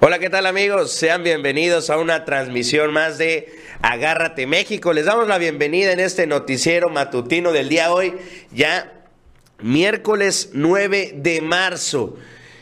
Hola, ¿qué tal amigos? Sean bienvenidos a una transmisión más de Agárrate México. Les damos la bienvenida en este noticiero matutino del día hoy, ya miércoles 9 de marzo.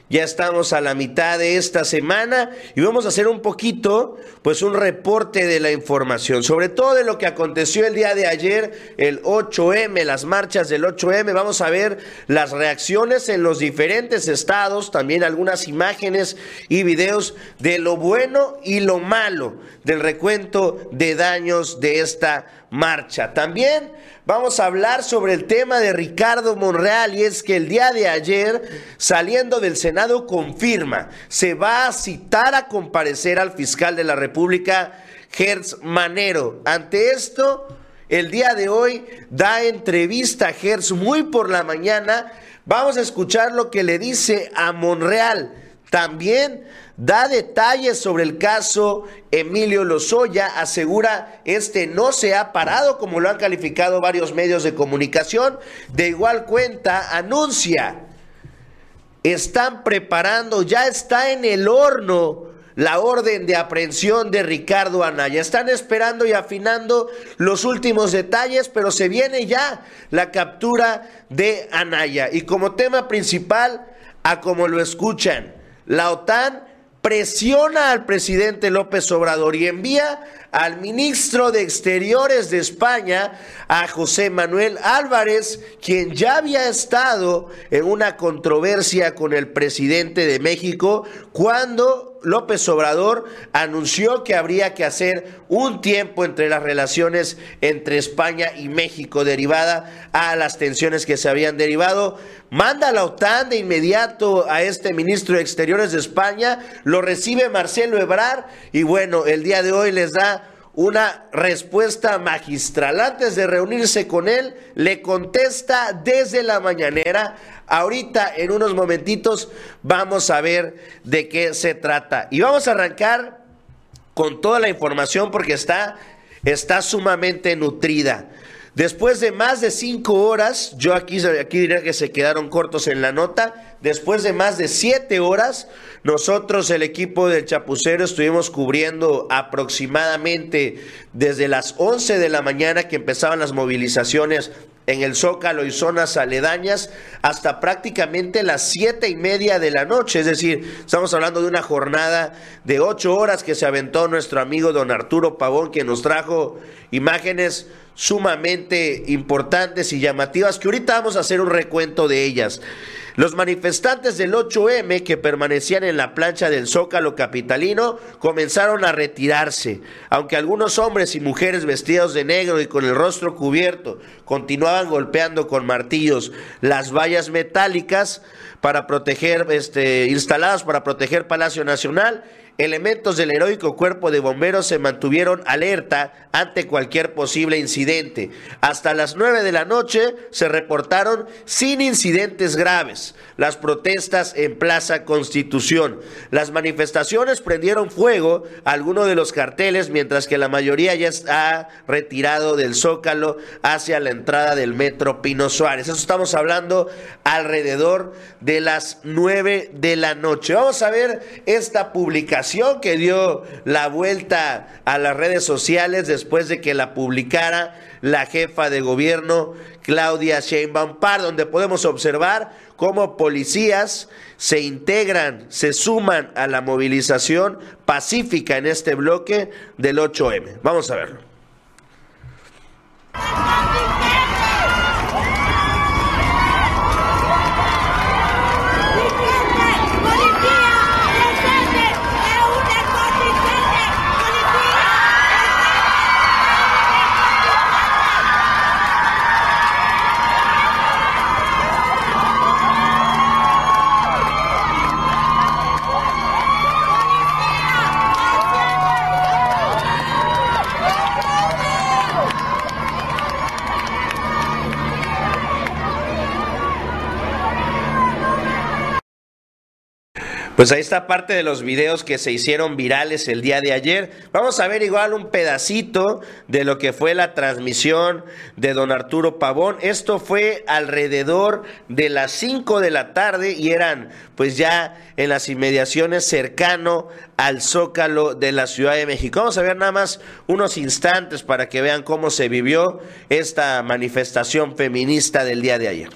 Ya estamos a la mitad de esta semana y vamos a hacer un poquito, pues un reporte de la información, sobre todo de lo que aconteció el día de ayer, el 8M, las marchas del 8M. Vamos a ver las reacciones en los diferentes estados, también algunas imágenes y videos de lo bueno y lo malo del recuento de daños de esta marcha. También vamos a hablar sobre el tema de Ricardo Monreal y es que el día de ayer, saliendo del Senado, confirma, se va a citar a comparecer al fiscal de la República, Gertz Manero. Ante esto, el día de hoy da entrevista a Gertz muy por la mañana. Vamos a escuchar lo que le dice a Monreal. También da detalles sobre el caso Emilio Lozoya, asegura este no se ha parado como lo han calificado varios medios de comunicación. De igual cuenta, anuncia, están preparando, ya está en el horno la orden de aprehensión de Ricardo Anaya. Están esperando y afinando los últimos detalles, pero se viene ya la captura de Anaya. Y como tema principal, a como lo escuchan, la OTAN presiona al presidente López Obrador y envía al ministro de Exteriores de España, a José Manuel Álvarez, quien ya había estado en una controversia con el presidente de México cuando López Obrador anunció que habría que hacer un tiempo entre las relaciones entre España y México derivada a las tensiones que se habían derivado. Manda a la OTAN de inmediato a este ministro de Exteriores de España, lo recibe Marcelo Ebrard y bueno, el día de hoy les da una respuesta magistral. Antes de reunirse con él, le contesta desde la mañanera Ahorita, en unos momentitos, vamos a ver de qué se trata. Y vamos a arrancar con toda la información porque está, está sumamente nutrida. Después de más de cinco horas, yo aquí, aquí diría que se quedaron cortos en la nota, después de más de siete horas, nosotros, el equipo del Chapucero, estuvimos cubriendo aproximadamente desde las 11 de la mañana que empezaban las movilizaciones en el Zócalo y zonas aledañas hasta prácticamente las siete y media de la noche. Es decir, estamos hablando de una jornada de ocho horas que se aventó nuestro amigo don Arturo Pavón, que nos trajo imágenes sumamente importantes y llamativas, que ahorita vamos a hacer un recuento de ellas. Los manifestantes del 8M que permanecían en la plancha del Zócalo capitalino comenzaron a retirarse, aunque algunos hombres y mujeres vestidos de negro y con el rostro cubierto continuaban golpeando con martillos las vallas metálicas para proteger, este, instaladas para proteger Palacio Nacional elementos del heroico cuerpo de bomberos se mantuvieron alerta ante cualquier posible incidente. Hasta las 9 de la noche se reportaron sin incidentes graves las protestas en Plaza Constitución. Las manifestaciones prendieron fuego a algunos de los carteles, mientras que la mayoría ya está retirado del Zócalo hacia la entrada del metro Pino Suárez. Eso estamos hablando alrededor de las 9 de la noche. Vamos a ver esta publicación que dio la vuelta a las redes sociales después de que la publicara la jefa de gobierno Claudia Sheinbaum Par, donde podemos observar cómo policías se integran, se suman a la movilización pacífica en este bloque del 8M. Vamos a verlo. Pues ahí está parte de los videos que se hicieron virales el día de ayer. Vamos a ver igual un pedacito de lo que fue la transmisión de don Arturo Pavón. Esto fue alrededor de las 5 de la tarde y eran pues ya en las inmediaciones cercano al Zócalo de la Ciudad de México. Vamos a ver nada más unos instantes para que vean cómo se vivió esta manifestación feminista del día de ayer.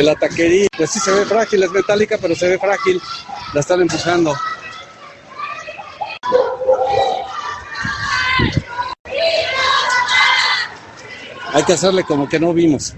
De la taquería. Pues sí se ve frágil, es metálica, pero se ve frágil. La están empujando. Hay que hacerle como que no vimos.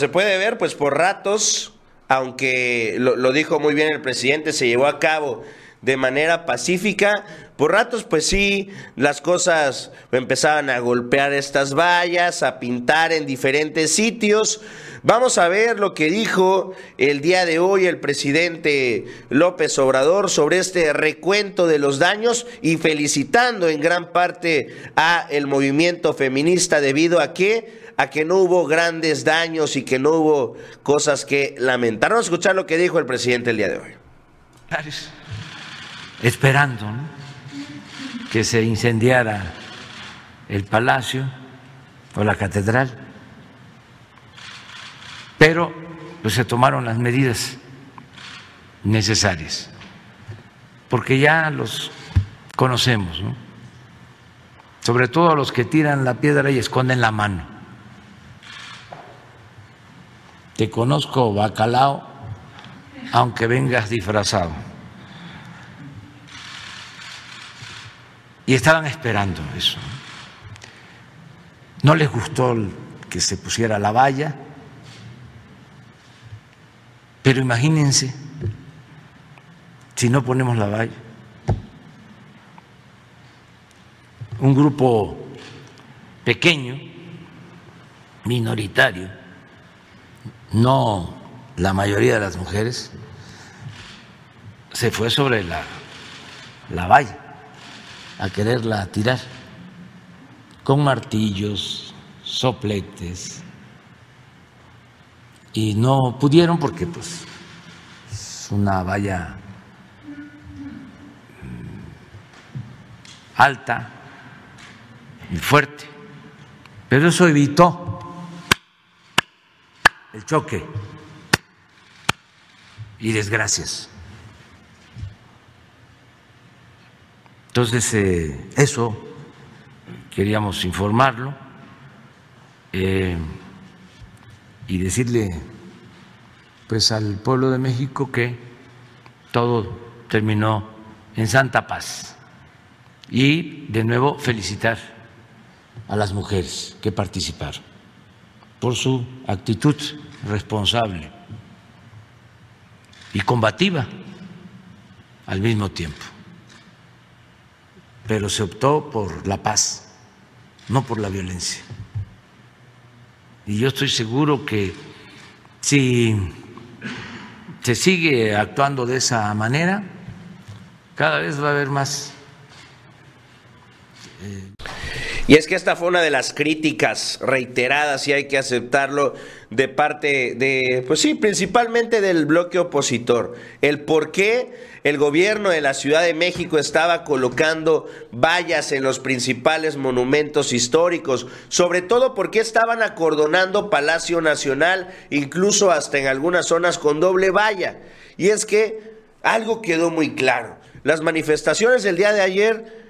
Se puede ver, pues por ratos, aunque lo, dijo muy bien el presidente, se llevó a cabo de manera pacífica. Por ratos, pues sí, las cosas empezaban a golpear estas vallas, a pintar en diferentes sitios. Vamos a ver lo que dijo el día de hoy el presidente López Obrador sobre este recuento de los daños y felicitando en gran parte a el movimiento feminista debido a que a que no hubo grandes daños y que no hubo cosas que lamentar. Vamos a escuchar lo que dijo el presidente el día de hoy. Esperando que se incendiara el palacio o la catedral, pero pues, se tomaron las medidas necesarias, porque ya los conocemos, sobre todo los que tiran la piedra y esconden la mano. Te conozco, bacalao, aunque vengas disfrazado. Y estaban esperando eso. No les gustó que se pusiera la valla, pero imagínense si no ponemos la valla. Un grupo pequeño, minoritario, no la mayoría de las mujeres, se fue sobre la, la valla a quererla tirar con martillos, sopletes, y no pudieron porque pues es una valla mm, alta y fuerte, pero eso evitó el choque y desgracias. Entonces, eh, eso queríamos informarlo eh, y decirle pues al pueblo de México que todo terminó en santa paz y de nuevo felicitar a las mujeres que participaron por su actitud responsable y combativa al mismo tiempo. Pero se optó por la paz, no por la violencia. Y yo estoy seguro que si se sigue actuando de esa manera, cada vez va a haber más. Eh, Y es que esta fue una de las críticas reiteradas, y hay que aceptarlo, de parte de, pues sí, principalmente del bloque opositor. El por qué el gobierno de la Ciudad de México estaba colocando vallas en los principales monumentos históricos, sobre todo porque estaban acordonando Palacio Nacional, incluso hasta en algunas zonas con doble valla. Y es que algo quedó muy claro. Las manifestaciones del día de ayer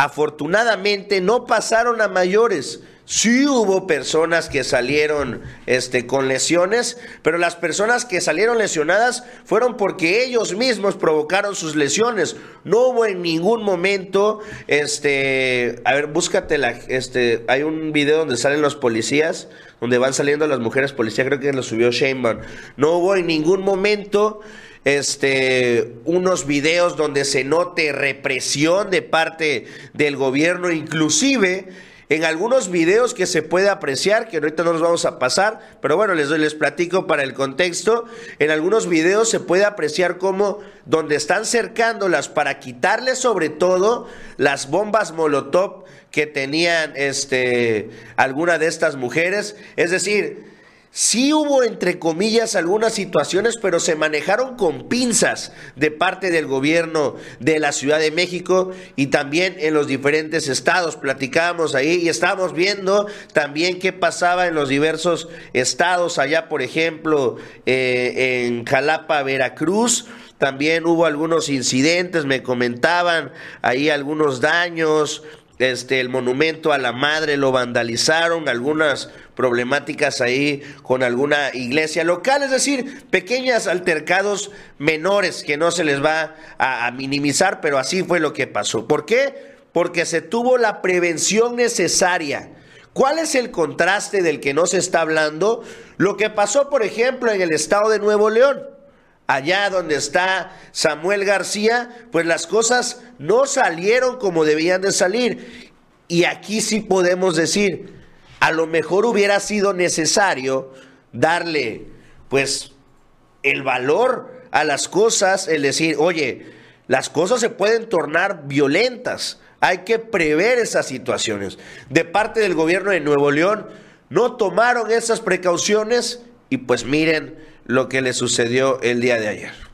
Afortunadamente no pasaron a mayores. Sí hubo personas que salieron este, con lesiones, pero las personas que salieron lesionadas fueron porque ellos mismos provocaron sus lesiones. No hubo en ningún momento, este, a ver, búscate la, este, hay un video donde salen los policías, donde van saliendo las mujeres policías, creo que lo subió Sheinbaum. No hubo en ningún momento este, unos videos donde se note represión de parte del gobierno, inclusive en algunos videos que se puede apreciar, que ahorita no los vamos a pasar, pero bueno, les, les platico para el contexto, en algunos videos se puede apreciar cómo donde están cercándolas para quitarles sobre todo las bombas Molotov que tenían este, alguna de estas mujeres, es decir, Sí hubo, entre comillas, algunas situaciones, pero se manejaron con pinzas de parte del gobierno de la Ciudad de México y también en los diferentes estados. Platicábamos ahí y estábamos viendo también qué pasaba en los diversos estados, allá por ejemplo eh, en Jalapa, Veracruz. También hubo algunos incidentes, me comentaban ahí algunos daños, este, el monumento a la madre lo vandalizaron, algunas problemáticas ahí con alguna iglesia local, es decir, pequeños altercados menores que no se les va a, a minimizar, pero así fue lo que pasó. ¿Por qué? Porque se tuvo la prevención necesaria. ¿Cuál es el contraste del que no se está hablando? Lo que pasó, por ejemplo, en el estado de Nuevo León allá donde está Samuel García, pues las cosas no salieron como debían de salir. Y aquí sí podemos decir, a lo mejor hubiera sido necesario darle, pues, el valor a las cosas, el decir, oye, las cosas se pueden tornar violentas. Hay que prever esas situaciones. De parte del gobierno de Nuevo León, no tomaron esas precauciones y pues miren, lo que le sucedió el día de ayer.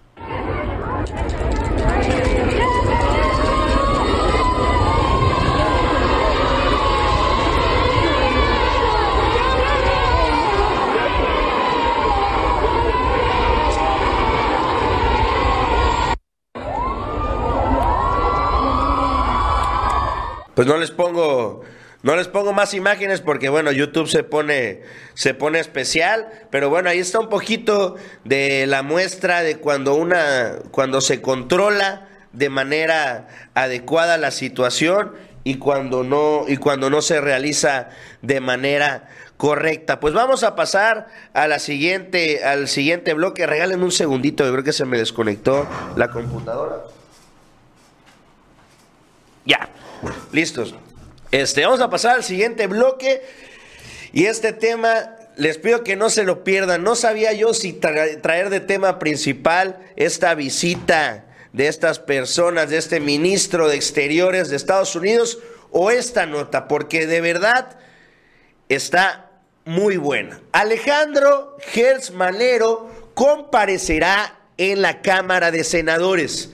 Pues no les pongo no les pongo más imágenes porque bueno, YouTube se pone se pone especial, pero bueno, ahí está un poquito de la muestra de cuando una cuando se controla de manera adecuada la situación y cuando no y cuando no se realiza de manera correcta. Pues vamos a pasar a la siguiente al siguiente bloque. Regalen un segundito, yo creo que se me desconectó la computadora. Ya. Listos. Este, vamos a pasar al siguiente bloque. Y este tema, les pido que no se lo pierdan. No sabía yo si traer de tema principal esta visita de estas personas, de este ministro de Exteriores de Estados Unidos, o esta nota, porque de verdad está muy buena. Alejandro Gers Manero comparecerá en la Cámara de Senadores.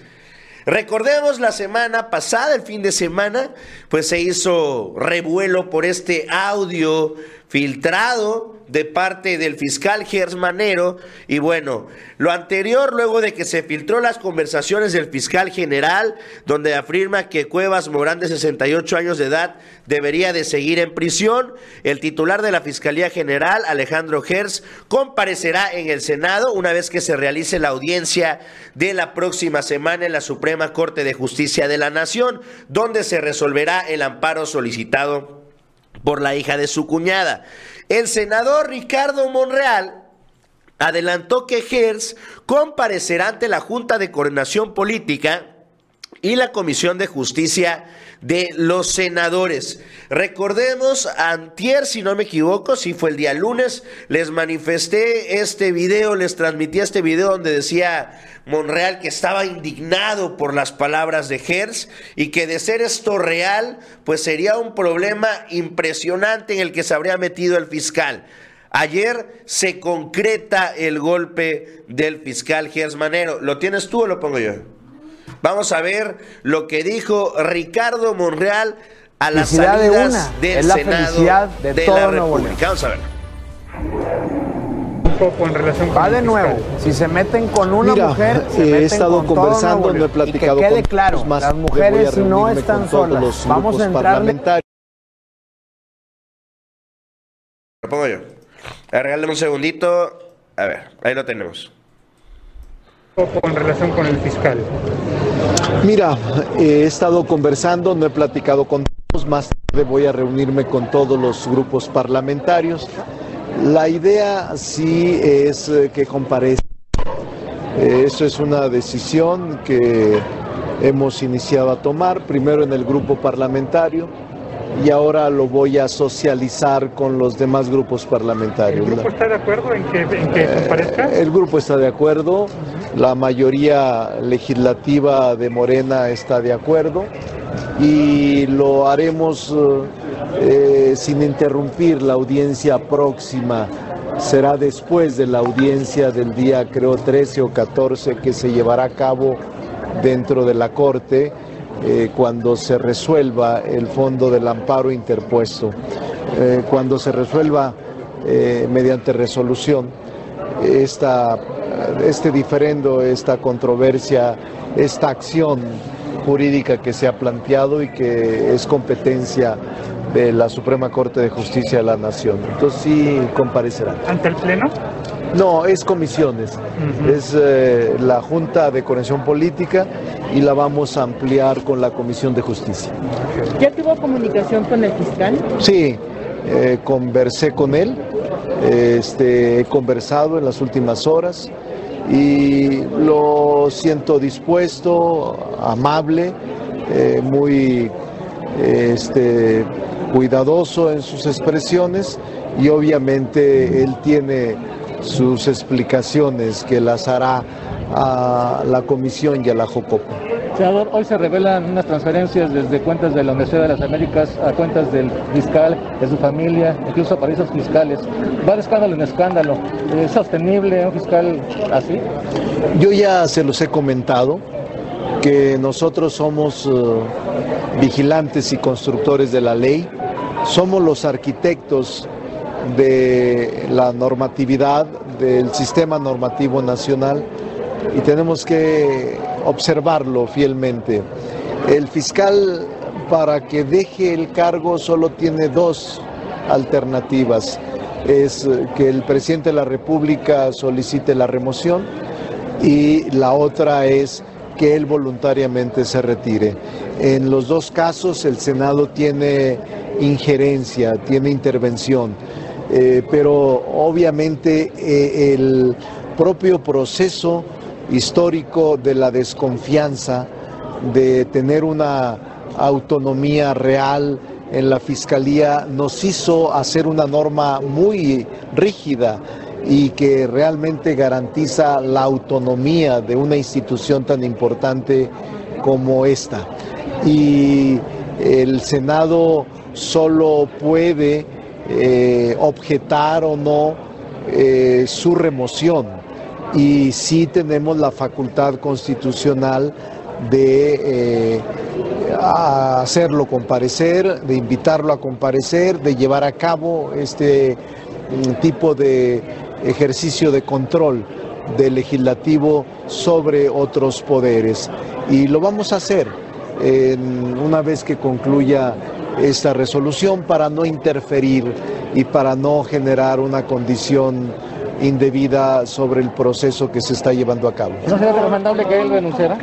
Recordemos la semana pasada, el fin de semana, pues se hizo revuelo por este audio filtrado de parte del fiscal Gersmanero y bueno, lo anterior luego de que se filtró las conversaciones del fiscal general donde afirma que Cuevas Morán de 68 años de edad debería de seguir en prisión, el titular de la Fiscalía General Alejandro Gers comparecerá en el Senado una vez que se realice la audiencia de la próxima semana en la Suprema Corte de Justicia de la Nación, donde se resolverá el amparo solicitado por la hija de su cuñada. El senador Ricardo Monreal adelantó que Gers comparecerá ante la Junta de Coordinación Política y la Comisión de Justicia de los senadores. Recordemos, antier, si no me equivoco, si fue el día lunes, les manifesté este video, les transmití este video donde decía Monreal que estaba indignado por las palabras de Gers y que de ser esto real, pues sería un problema impresionante en el que se habría metido el fiscal. Ayer se concreta el golpe del fiscal Gers Manero. ¿Lo tienes tú o lo pongo yo? Vamos a ver lo que dijo Ricardo Monreal a las salidas del es la Senado de, de todo la. República. Vamos a ver. un poco en relación con Va de fiscal. nuevo. Si se meten con una Mira, mujer, se eh, he meten estado con conversando, no he platicado y que quede con claro, más, las mujeres no están solas. los Vamos a entrarle. Lo pongo yo. Regálame un segundito. A ver, ahí lo tenemos. Un poco en relación con el fiscal. Mira, eh, he estado conversando, no he platicado con todos, más tarde voy a reunirme con todos los grupos parlamentarios. La idea sí es eh, que comparezca. Eh, Eso es una decisión que hemos iniciado a tomar, primero en el grupo parlamentario y ahora lo voy a socializar con los demás grupos ¿El parlamentarios. grupo está de acuerdo en que, en que comparezca? El grupo está de acuerdo, la mayoría legislativa de Morena está de acuerdo y lo haremos eh, eh, sin interrumpir la audiencia próxima. Será después de la audiencia del día, creo, 13 o 14 que se llevará a cabo dentro de la Corte eh, cuando se resuelva el fondo del amparo interpuesto. Cuando se resuelva mediante resolución esta, este diferendo, esta controversia, esta acción jurídica que se ha planteado y que es competencia de la Suprema Corte de Justicia de la Nación. Entonces sí comparecerá. ¿Ante el Pleno? No, es comisiones, es eh, la Junta de Conexión Política y la vamos a ampliar con la Comisión de Justicia. ¿Ya tuvo comunicación con el fiscal? Sí, eh, conversé con él, este, he conversado en las últimas horas y lo siento dispuesto, amable, eh, muy este, cuidadoso en sus expresiones y obviamente él tiene sus explicaciones que las hará a la comisión y a la Jocopo. Hoy se revelan unas transferencias desde cuentas de la Universidad de las Américas a cuentas del fiscal, de su familia, incluso a paraísos fiscales. Va de escándalo en escándalo. ¿Es sostenible un fiscal así? Yo ya se los he comentado que nosotros somos eh, vigilantes y constructores de la ley, somos los arquitectos de la normatividad, del sistema normativo nacional y tenemos que observarlo fielmente. El fiscal para que deje el cargo solo tiene dos alternativas. Es que el presidente de la República solicite la remoción y la otra es que él voluntariamente se retire. En los dos casos el Senado tiene injerencia, tiene intervención, eh, pero obviamente eh, el propio proceso histórico de la desconfianza, de tener una autonomía real en la Fiscalía, nos hizo hacer una norma muy rígida y que realmente garantiza la autonomía de una institución tan importante como esta. Y el Senado solo puede eh, objetar o no eh, su remoción y sí tenemos la facultad constitucional de eh, hacerlo comparecer, de invitarlo a comparecer, de llevar a cabo este mm, tipo de ejercicio de control del legislativo sobre otros poderes. Y lo vamos a hacer una vez que concluya esta resolución para no interferir y para no generar una condición indebida sobre el proceso que se está llevando a cabo. ¿No sería recomendable que él renunciara?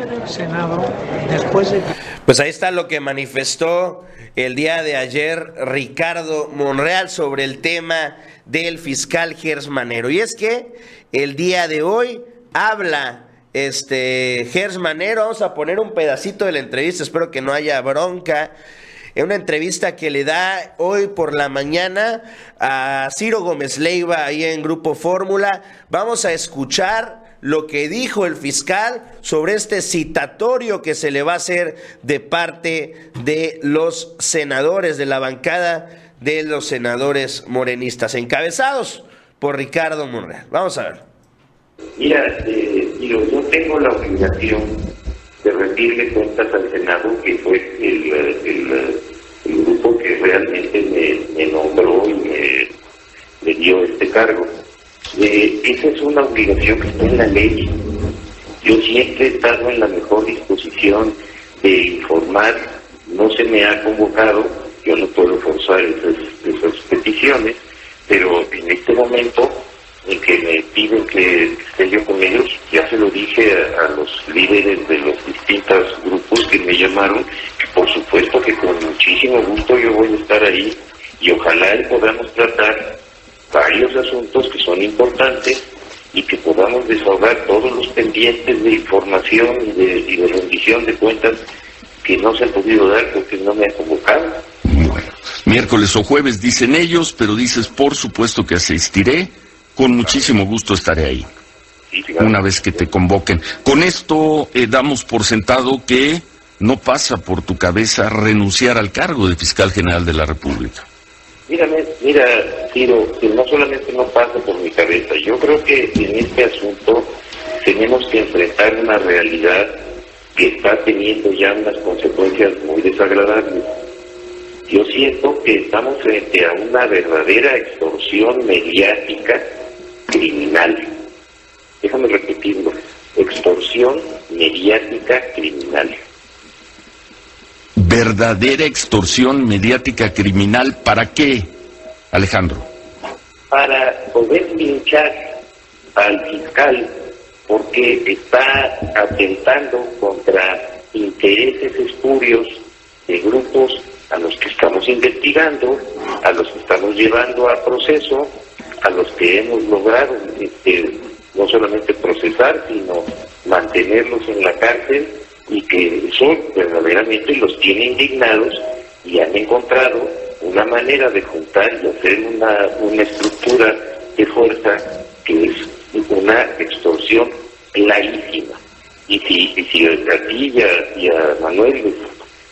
Pues ahí está lo que manifestó el día de ayer Ricardo Monreal sobre el tema del fiscal Gers Manero. Y es que el día de hoy habla este Gers Manero. Vamos a poner un pedacito de la entrevista, espero que no haya bronca. En una entrevista que le da hoy por la mañana a Ciro Gómez Leiva ahí en Grupo Fórmula. Vamos a escuchar lo que dijo el fiscal sobre este citatorio que se le va a hacer de parte de los senadores de la bancada de los senadores morenistas, encabezados por Ricardo Monreal. Vamos a ver. Mira, eh, yo tengo la obligación de rendirle cuentas al Senado, que fue el, el, grupo que realmente me, nombró y me, me, dio este cargo. Eh, esa es una obligación que está en la ley. Yo siempre he estado en la mejor disposición de informar, no se me ha convocado, yo no puedo forzar esas, esas peticiones, pero en este momento en que me piden que esté yo con ellos, ya se lo dije a, los líderes de los distintos grupos que me llamaron, que por supuesto que con muchísimo gusto yo voy a estar ahí y ojalá podamos tratar varios asuntos que son importantes y que podamos desahogar todos los pendientes de información y de rendición de cuentas que no se han podido dar porque no me han convocado. Bueno, miércoles o jueves dicen ellos, pero dices por supuesto que asistiré con muchísimo gusto estaré ahí. Una vez que te convoquen. Con esto eh, damos por sentado que no pasa por tu cabeza renunciar al cargo de fiscal general de la República. Mírame, mira, Ciro, que no solamente no pasa por mi cabeza, yo creo que en este asunto tenemos que enfrentar una realidad que está teniendo ya unas consecuencias muy desagradables. Yo siento que estamos frente a una verdadera extorsión mediática criminal. Déjame repetirlo. Extorsión mediática criminal. ¿Verdadera extorsión mediática criminal para qué, Alejandro? Para poder linchar al fiscal porque está atentando contra intereses espurios de grupos a los que estamos investigando, a los que estamos llevando a proceso, a los que hemos logrado este, no solamente procesar, sino mantenerlos en la cárcel y que son verdaderamente los tiene indignados y han encontrado una manera de juntar y hacer una, una estructura de fuerza que es una extorsión clarísima. Y si, y si a ti y a, Manuel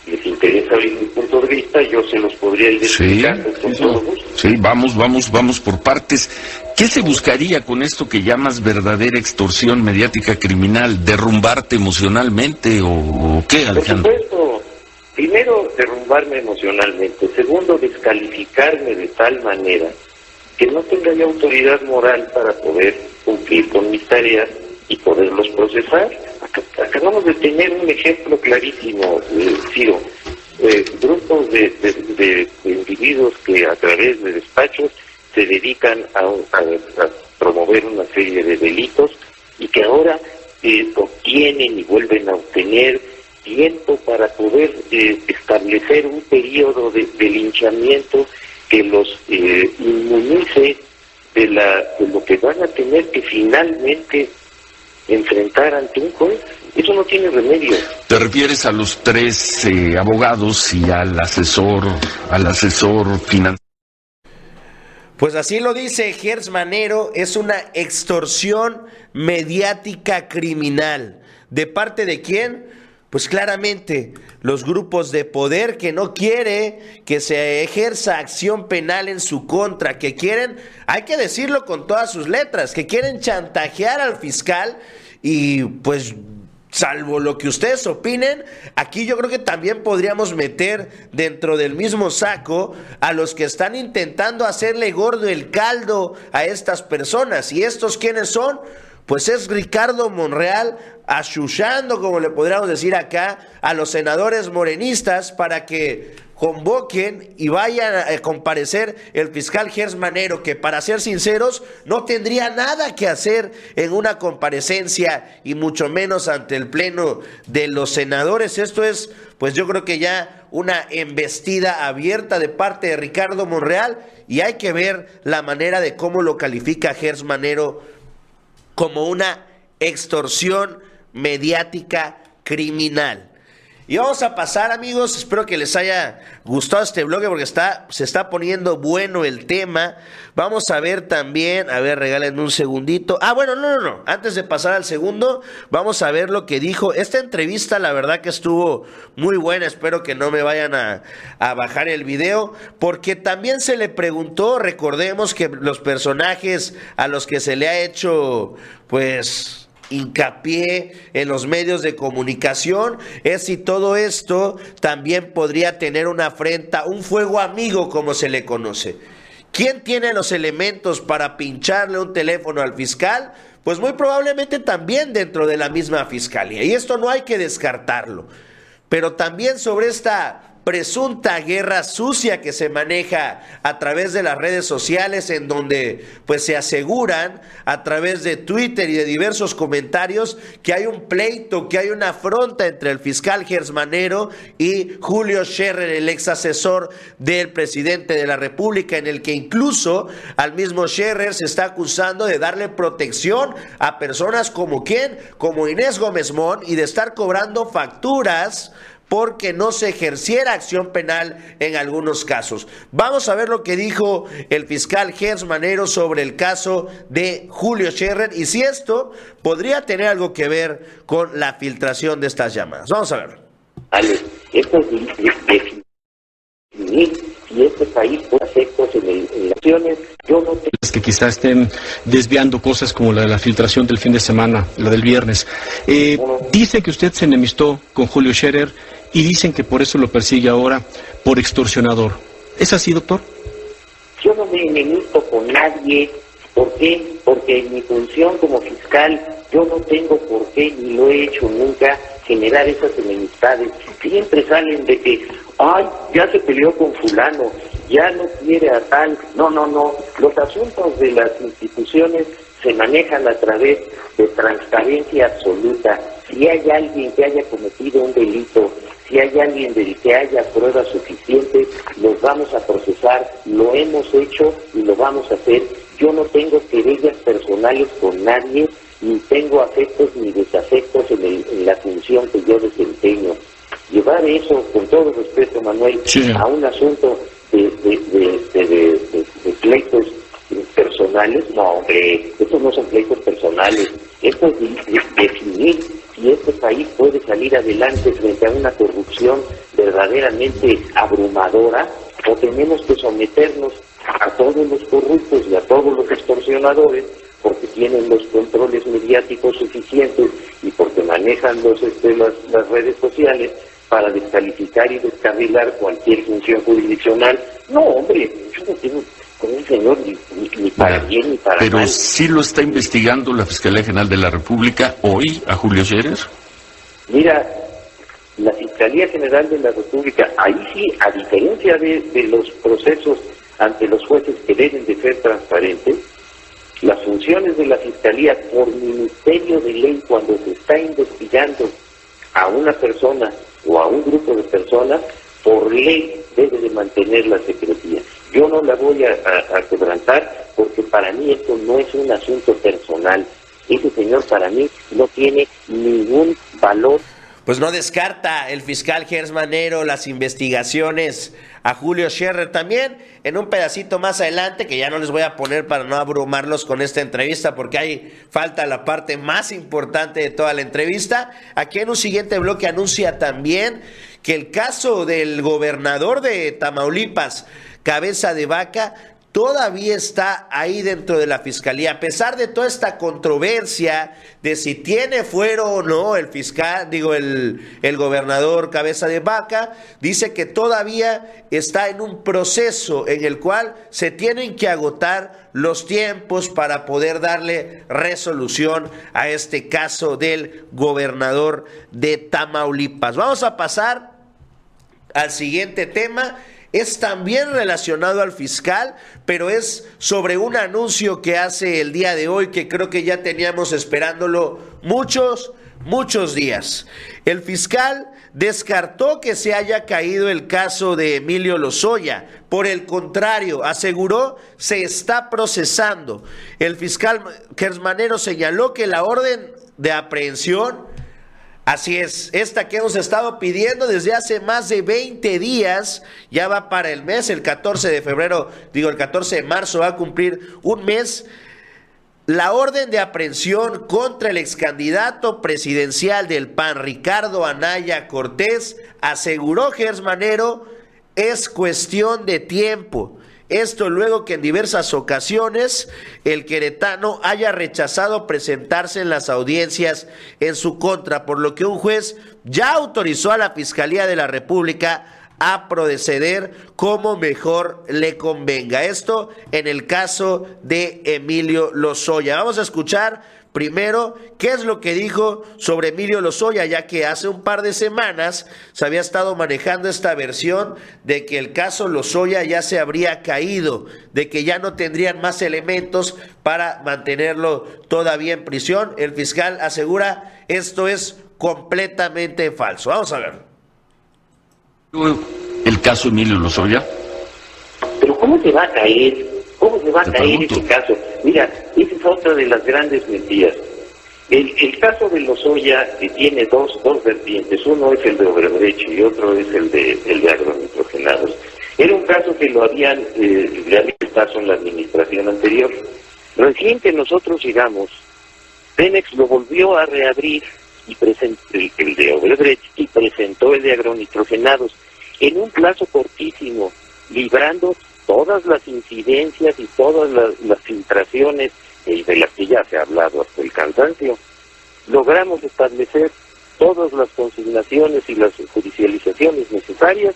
les interesa oír mi punto de vista, yo se los podría ir explicando sí, con todo gusto. Sí, vamos, vamos, vamos por partes. ¿Qué se buscaría con esto que llamas verdadera extorsión mediática criminal? ¿Derrumbarte emocionalmente o, o qué, Alejandro? Por supuesto. Primero, derrumbarme emocionalmente. Segundo, descalificarme de tal manera que no tenga ya autoridad moral para poder cumplir con mis tareas y poderlos procesar. Acabamos de tener un ejemplo clarísimo, eh. Eh, grupos de, de, individuos que a través de despachos se dedican a, a, a promover una serie de delitos y que ahora eh, obtienen y vuelven a obtener tiempo para poder eh, establecer un periodo de, de, linchamiento que los eh, inmunice de, la, de lo que van a tener que finalmente enfrentar ante un juez. Eso no tiene remedio. ¿Te refieres a los tres eh, abogados y al asesor, al asesor financiero? Pues así lo dice Gers Manero, es una extorsión mediática criminal. ¿De parte de quién? Pues claramente los grupos de poder que no quiere que se ejerza acción penal en su contra, que quieren, hay que decirlo con todas sus letras, que quieren chantajear al fiscal y pues salvo lo que ustedes opinen, aquí yo creo que también podríamos meter dentro del mismo saco a los que están intentando hacerle gordo el caldo a estas personas. ¿Y estos quiénes son? Pues es Ricardo Monreal achuchando, como le podríamos decir acá, a los senadores morenistas para que convoquen y vayan a comparecer el fiscal Gers Manero, que para ser sinceros no tendría nada que hacer en una comparecencia y mucho menos ante el pleno de los senadores. Esto es, pues yo creo que ya una embestida abierta de parte de Ricardo Monreal y hay que ver la manera de cómo lo califica Gers Manero como una extorsión mediática criminal. Y vamos a pasar, amigos. Espero que les haya gustado este blog porque está, se está poniendo bueno el tema. Vamos a ver también, a ver, regálenme un segundito. Ah, bueno, no, no, no. Antes de pasar al segundo, vamos a ver lo que dijo. Esta entrevista, la verdad que estuvo muy buena. Espero que no me vayan a, a bajar el video. Porque también se le preguntó, recordemos que los personajes a los que se le ha hecho, pues hincapié en los medios de comunicación es si todo esto también podría tener una afrenta, un fuego amigo como se le conoce. ¿Quién tiene los elementos para pincharle un teléfono al fiscal? Pues muy probablemente también dentro de la misma fiscalía. Y esto no hay que descartarlo. Pero también sobre esta presunta guerra sucia que se maneja a través de las redes sociales en donde pues se aseguran a través de Twitter y de diversos comentarios que hay un pleito, que hay una afronta entre el fiscal Gersmanero y Julio Scherer, el ex asesor del presidente de la República, en el que incluso al mismo Scherer se está acusando de darle protección a personas como quién, como Inés Gómez Mon y de estar cobrando facturas porque no se ejerciera acción penal en algunos casos. Vamos a ver lo que dijo el fiscal Gers Manero sobre el caso de Julio Scherrer y si esto podría tener algo que ver con la filtración de estas llamadas. Vamos a ver. esto es si este país puede hacer cosas en elecciones, yo no tengo... Es que quizás estén desviando cosas como la de la filtración del fin de semana, la del viernes. Eh, dice que usted se enemistó con Julio Scherer y dicen que por eso lo persigue ahora por extorsionador. ¿Es así, doctor? Yo no me enemisto con nadie. ¿Por qué? Porque en mi función como fiscal yo no tengo por qué, ni lo he hecho nunca, generar esas enemistades. Siempre salen de que, ay, ya se peleó con fulano, ya no quiere a tal. No, no, no. Los asuntos de las instituciones se manejan a través de transparencia absoluta. Si hay alguien que haya cometido un delito, si hay alguien del que haya pruebas suficientes, los vamos a procesar, lo hemos hecho y lo vamos a hacer. Yo no tengo querellas personales con nadie, ni tengo afectos ni desafectos en, la función que yo desempeño. Llevar eso, con todo respeto, Manuel, a un asunto de, de, pleitos personales, no, hombre, estos no son pleitos personales, esto es definir si este país puede salir adelante frente a una corrupción verdaderamente abrumadora o tenemos que someternos a todos los corruptos y a todos los extorsionadores porque tienen los controles mediáticos suficientes y porque manejan los, este, las, redes sociales para descalificar y descarrilar cualquier función jurisdiccional. No, hombre, yo no tengo un señor ni, para bien ni para Pero sí lo está investigando la Fiscalía General de la República hoy a Julio Scherer. Mira, la Fiscalía General de la República, ahí sí, a diferencia de, de los procesos ante los jueces que deben de ser transparentes, las funciones de la Fiscalía por ministerio de ley cuando se está investigando a una persona o a un grupo de personas, por ley debe de mantener la secrecía. Yo no la voy a, quebrantar porque para mí esto no es un asunto personal. Ese señor para mí no tiene ningún valor. Pues no descarta el fiscal Gersmanero las investigaciones a Julio Scherrer también en un pedacito más adelante que ya no les voy a poner para no abrumarlos con esta entrevista porque ahí falta la parte más importante de toda la entrevista. Aquí en un siguiente bloque anuncia también que el caso del gobernador de Tamaulipas, Cabeza de Vaca, todavía está ahí dentro de la fiscalía, a pesar de toda esta controversia de si tiene fuero o no el fiscal, digo, el, el, gobernador cabeza de vaca, dice que todavía está en un proceso en el cual se tienen que agotar los tiempos para poder darle resolución a este caso del gobernador de Tamaulipas. Vamos a pasar al siguiente tema. es también relacionado al fiscal, pero es sobre un anuncio que hace el día de hoy que creo que ya teníamos esperándolo muchos, muchos días. El fiscal descartó que se haya caído el caso de Emilio Lozoya. Por el contrario, aseguró se está procesando. El fiscal Gersmanero señaló que la orden de aprehensión Así es, esta que hemos estado pidiendo desde hace más de 20 días, ya va para el mes, el 14 de febrero, digo el 14 de marzo va a cumplir un mes. La orden de aprehensión contra el ex candidato presidencial del PAN, Ricardo Anaya Cortés, aseguró Gersmanero, es cuestión de tiempo. Esto luego que en diversas ocasiones el queretano haya rechazado presentarse en las audiencias en su contra, por lo que un juez ya autorizó a la Fiscalía de la República a proceder como mejor le convenga. Esto en el caso de Emilio Lozoya. Vamos a escuchar Primero, ¿qué es lo que dijo sobre Emilio Lozoya? Ya que hace un par de semanas se había estado manejando esta versión de que el caso Lozoya ya se habría caído, de que ya no tendrían más elementos para mantenerlo todavía en prisión. El fiscal asegura esto es completamente falso. Vamos a ver. ¿El caso Emilio Lozoya? Pero ¿cómo se va a caer? ¿Cómo se va a caer ese caso? Mira, esa es otra de las grandes mentiras. El, el caso de Lozoya que tiene dos, dos vertientes, uno es el de Obredrecho y otro es el de, el de agronitrogenados. Era un caso que lo habían, eh, le habían en la administración anterior. Recién que nosotros llegamos, Pemex lo volvió a reabrir y presentó el, de Obredrecht y presentó el de agronitrogenados en un plazo cortísimo, librando todas las incidencias y todas las, filtraciones eh, de las que ya se ha hablado hasta el cansancio, logramos establecer todas las consignaciones y las judicializaciones necesarias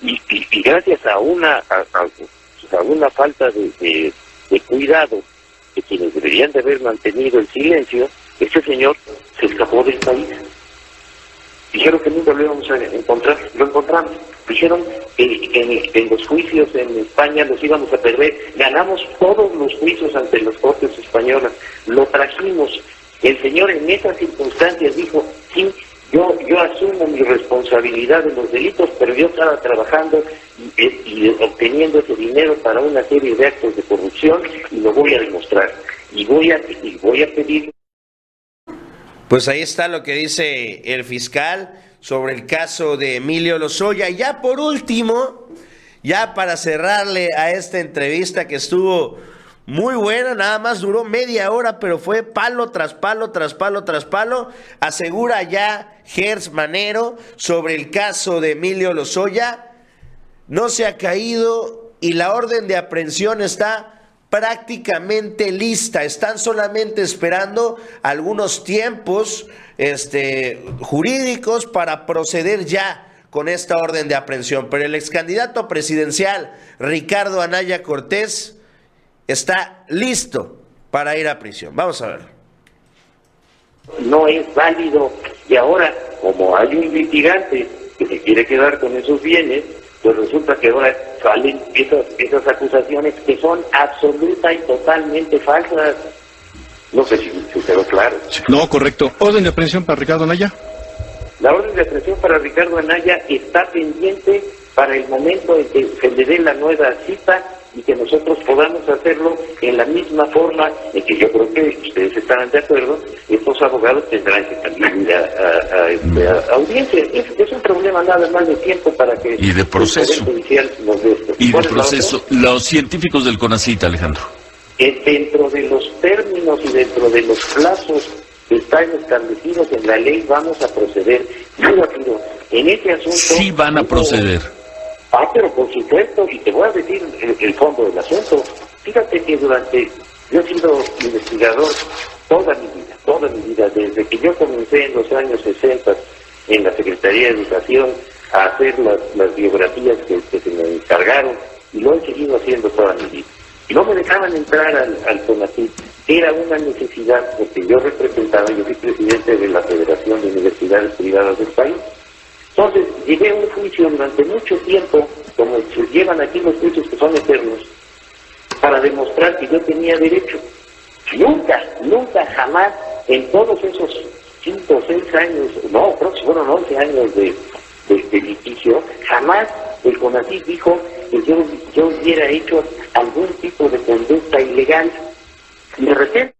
y, gracias a una a, una falta de, de, cuidado de quienes deberían de haber mantenido el silencio, este señor se escapó del país. Dijeron que nunca lo íbamos a encontrar, lo encontramos. Dijeron que en, los juicios en España los íbamos a perder. Ganamos todos los juicios ante las cortes españolas. Lo trajimos. El señor en esas circunstancias dijo, sí, yo, yo asumo mi responsabilidad de los delitos, pero yo estaba trabajando y, obteniendo ese dinero para una serie de actos de corrupción y lo voy a demostrar. Y voy a, y voy a pedir pues ahí está lo que dice el fiscal sobre el caso de Emilio Lozoya. Y ya por último, ya para cerrarle a esta entrevista que estuvo muy buena, nada más duró media hora, pero fue palo tras palo, tras palo, tras palo. Asegura ya Gers Manero sobre el caso de Emilio Lozoya. No se ha caído y la orden de aprehensión está prácticamente lista. Están solamente esperando algunos tiempos este, jurídicos para proceder ya con esta orden de aprehensión. Pero el ex candidato presidencial Ricardo Anaya Cortés está listo para ir a prisión. Vamos a ver. No es válido y ahora, como hay un litigante que se quiere quedar con esos bienes, pues resulta que ahora salen esas, esas acusaciones que son absoluta y totalmente falsas. No sé si, si quedó claro. No, correcto. ¿Orden de aprehensión para Ricardo Anaya? La orden de aprehensión para Ricardo Anaya está pendiente para el momento en que se le dé la nueva cita y que nosotros podamos hacerlo en la misma forma en que yo creo que ustedes estarán de acuerdo, estos abogados tendrán que también ir a, este, audiencia. Es, un problema nada más de tiempo para que y de proceso. Y de proceso. Los científicos del CONACIT, Alejandro. dentro de los términos y dentro de los plazos que están establecidos en la ley, vamos a proceder. Yo en ese asunto... Sí van a proceder Ah, pero por supuesto, y te voy a decir el, fondo del asunto. Fíjate que durante, yo he sido investigador toda mi vida, toda mi vida, desde que yo comencé en los años 60 en la Secretaría de Educación a hacer las, biografías que, se me encargaron, y lo he seguido haciendo toda mi vida. Y no me dejaban entrar al, al Era una necesidad, porque yo representaba, yo fui presidente de la Federación de Universidades Privadas del país, entonces, llegué a un juicio durante mucho tiempo como se llevan aquí los juicios que son eternos, para demostrar que yo tenía derecho. Nunca, nunca, jamás, en todos esos cinco o seis años, no, creo que fueron once años de, de, litigio, jamás el CONACYT dijo que yo, yo hubiera hecho algún tipo de conducta ilegal. De repente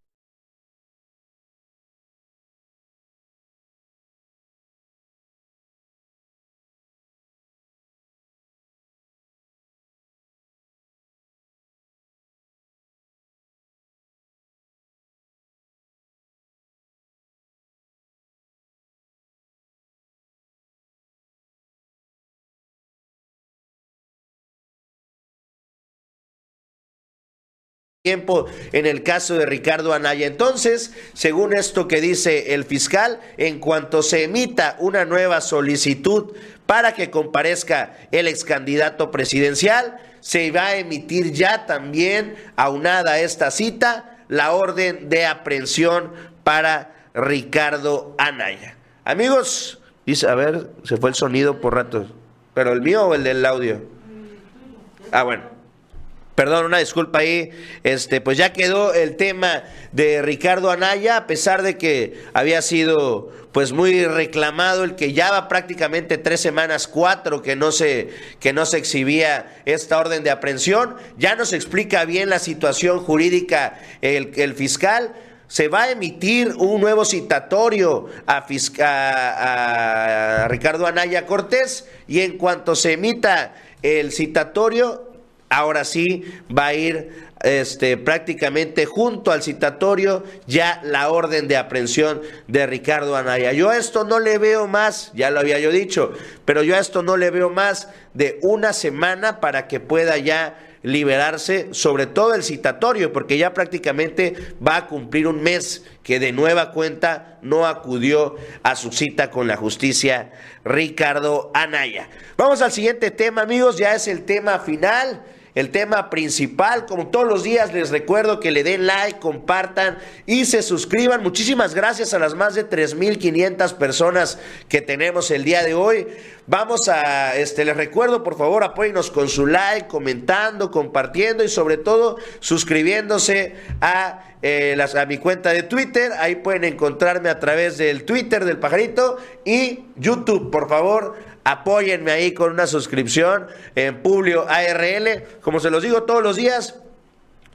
tiempo en el caso de Ricardo Anaya. Entonces, según esto que dice el fiscal, en cuanto se emita una nueva solicitud para que comparezca el ex candidato presidencial, se va a emitir ya también, aunada a esta cita, la orden de aprehensión para Ricardo Anaya. Amigos, dice, a ver, se fue el sonido por rato, pero el mío o el del audio. Ah, bueno. Perdón, una disculpa ahí. Este, pues ya quedó el tema de Ricardo Anaya, a pesar de que había sido pues muy reclamado, el que ya va prácticamente tres semanas, cuatro, que no se, que no se exhibía esta orden de aprehensión. Ya nos explica bien la situación jurídica el, fiscal. Se va a emitir un nuevo citatorio a Ricardo Anaya Cortés y en cuanto se emita el citatorio, ahora sí va a ir este, prácticamente junto al citatorio ya la orden de aprehensión de Ricardo Anaya. Yo a esto no le veo más, ya lo había yo dicho, pero yo a esto no le veo más de una semana para que pueda ya liberarse, sobre todo el citatorio, porque ya prácticamente va a cumplir un mes que de nueva cuenta no acudió a su cita con la justicia Ricardo Anaya. Vamos al siguiente tema, amigos, ya es el tema final el tema principal. Como todos los días les recuerdo que le den like, compartan y se suscriban. Muchísimas gracias a las más de 3.500 personas que tenemos el día de hoy. Vamos a, este, les recuerdo, por favor, apóyenos con su like, comentando, compartiendo y sobre todo suscribiéndose a, eh, a mi cuenta de Twitter. Ahí pueden encontrarme a través del Twitter del pajarito y YouTube, por favor Apóyenme ahí con una suscripción en Publio ARL. Como se los digo todos los días,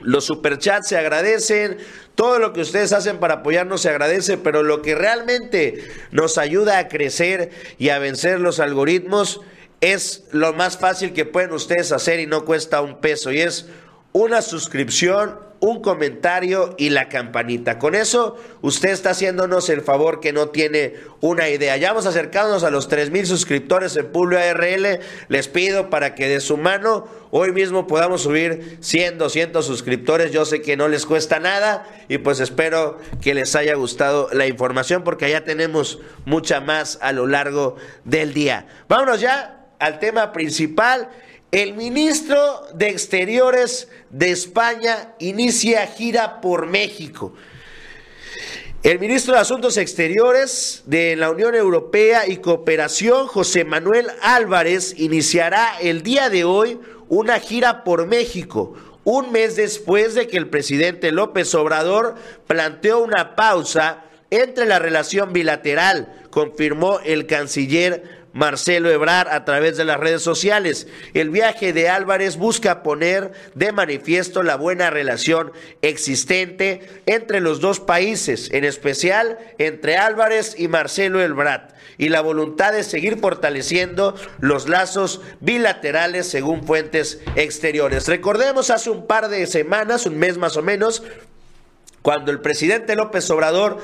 los superchats se agradecen, todo lo que ustedes hacen para apoyarnos se agradece, pero lo que realmente nos ayuda a crecer y a vencer los algoritmos es lo más fácil que pueden ustedes hacer y no cuesta un peso y es una suscripción un comentario y la campanita. Con eso, usted está haciéndonos el favor que no tiene una idea. Ya vamos acercándonos a los mil suscriptores en Publio ARL. Les pido para que de su mano hoy mismo podamos subir 100, 200 suscriptores. Yo sé que no les cuesta nada y pues espero que les haya gustado la información porque allá tenemos mucha más a lo largo del día. Vámonos ya al tema principal el ministro de Exteriores de España inicia gira por México. El ministro de Asuntos Exteriores de la Unión Europea y Cooperación, José Manuel Álvarez, iniciará el día de hoy una gira por México, un mes después de que el presidente López Obrador planteó una pausa entre la relación bilateral, confirmó el canciller Marcelo Ebrar a través de las redes sociales. El viaje de Álvarez busca poner de manifiesto la buena relación existente entre los dos países, en especial entre Álvarez y Marcelo Ebrard, y la voluntad de seguir fortaleciendo los lazos bilaterales según fuentes exteriores. Recordemos hace un par de semanas, un mes más o menos, cuando el presidente López Obrador